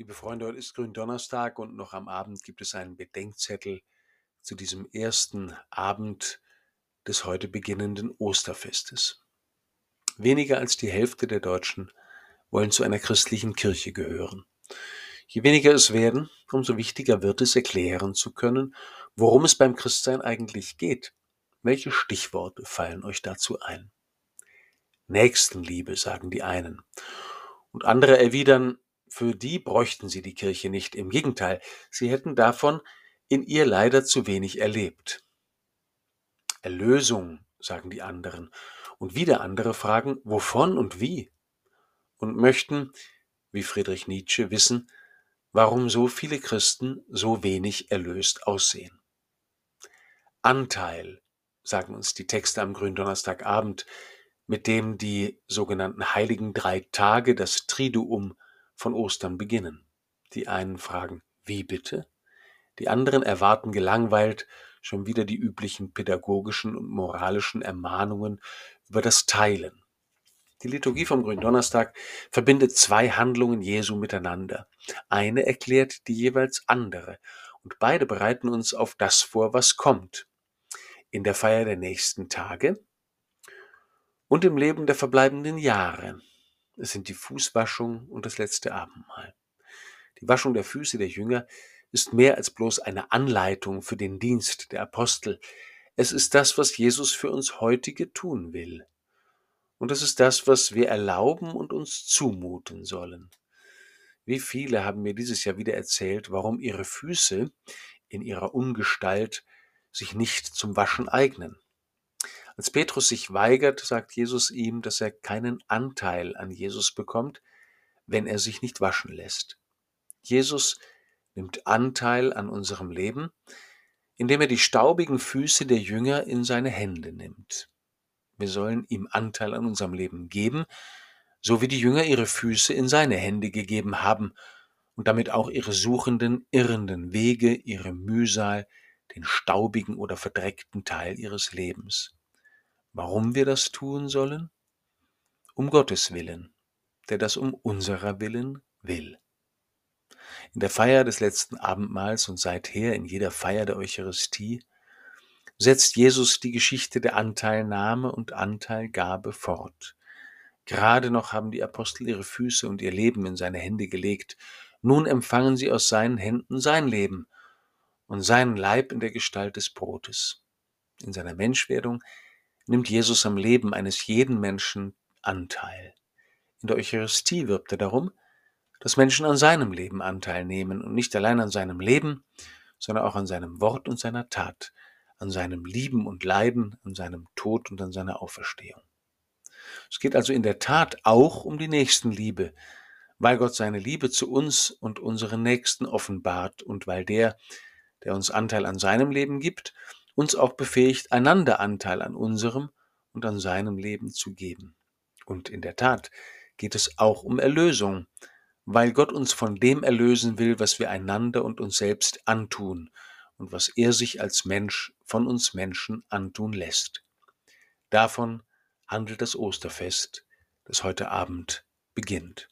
Liebe Freunde, heute ist Gründonnerstag und noch am Abend gibt es einen Bedenkzettel zu diesem ersten Abend des heute beginnenden Osterfestes. Weniger als die Hälfte der Deutschen wollen zu einer christlichen Kirche gehören. Je weniger es werden, umso wichtiger wird es erklären zu können, worum es beim Christsein eigentlich geht. Welche Stichworte fallen euch dazu ein? Nächstenliebe, sagen die einen. Und andere erwidern, für die bräuchten sie die Kirche nicht. Im Gegenteil, sie hätten davon in ihr leider zu wenig erlebt. Erlösung, sagen die anderen. Und wieder andere fragen, wovon und wie? Und möchten, wie Friedrich Nietzsche, wissen, warum so viele Christen so wenig erlöst aussehen. Anteil, sagen uns die Texte am Gründonnerstagabend, mit dem die sogenannten heiligen drei Tage, das Triduum, von Ostern beginnen. Die einen fragen, wie bitte? Die anderen erwarten gelangweilt schon wieder die üblichen pädagogischen und moralischen Ermahnungen über das Teilen. Die Liturgie vom Gründonnerstag verbindet zwei Handlungen Jesu miteinander. Eine erklärt die jeweils andere und beide bereiten uns auf das vor, was kommt. In der Feier der nächsten Tage und im Leben der verbleibenden Jahre es sind die Fußwaschung und das letzte Abendmahl. Die Waschung der Füße der Jünger ist mehr als bloß eine Anleitung für den Dienst der Apostel. Es ist das, was Jesus für uns heutige tun will. Und es ist das, was wir erlauben und uns zumuten sollen. Wie viele haben mir dieses Jahr wieder erzählt, warum ihre Füße in ihrer Ungestalt sich nicht zum Waschen eignen. Als Petrus sich weigert, sagt Jesus ihm, dass er keinen Anteil an Jesus bekommt, wenn er sich nicht waschen lässt. Jesus nimmt Anteil an unserem Leben, indem er die staubigen Füße der Jünger in seine Hände nimmt. Wir sollen ihm Anteil an unserem Leben geben, so wie die Jünger ihre Füße in seine Hände gegeben haben und damit auch ihre suchenden, irrenden Wege, ihre Mühsal, den staubigen oder verdreckten Teil ihres Lebens. Warum wir das tun sollen? Um Gottes Willen, der das um unserer Willen will. In der Feier des letzten Abendmahls und seither in jeder Feier der Eucharistie setzt Jesus die Geschichte der Anteilnahme und Anteilgabe fort. Gerade noch haben die Apostel ihre Füße und ihr Leben in seine Hände gelegt. Nun empfangen sie aus seinen Händen sein Leben und seinen Leib in der Gestalt des Brotes. In seiner Menschwerdung nimmt Jesus am Leben eines jeden Menschen Anteil. In der Eucharistie wirbt er darum, dass Menschen an seinem Leben Anteil nehmen und nicht allein an seinem Leben, sondern auch an seinem Wort und seiner Tat, an seinem Lieben und Leiden, an seinem Tod und an seiner Auferstehung. Es geht also in der Tat auch um die Nächstenliebe, weil Gott seine Liebe zu uns und unseren Nächsten offenbart und weil der, der uns Anteil an seinem Leben gibt, uns auch befähigt, einander Anteil an unserem und an seinem Leben zu geben. Und in der Tat geht es auch um Erlösung, weil Gott uns von dem erlösen will, was wir einander und uns selbst antun und was er sich als Mensch von uns Menschen antun lässt. Davon handelt das Osterfest, das heute Abend beginnt.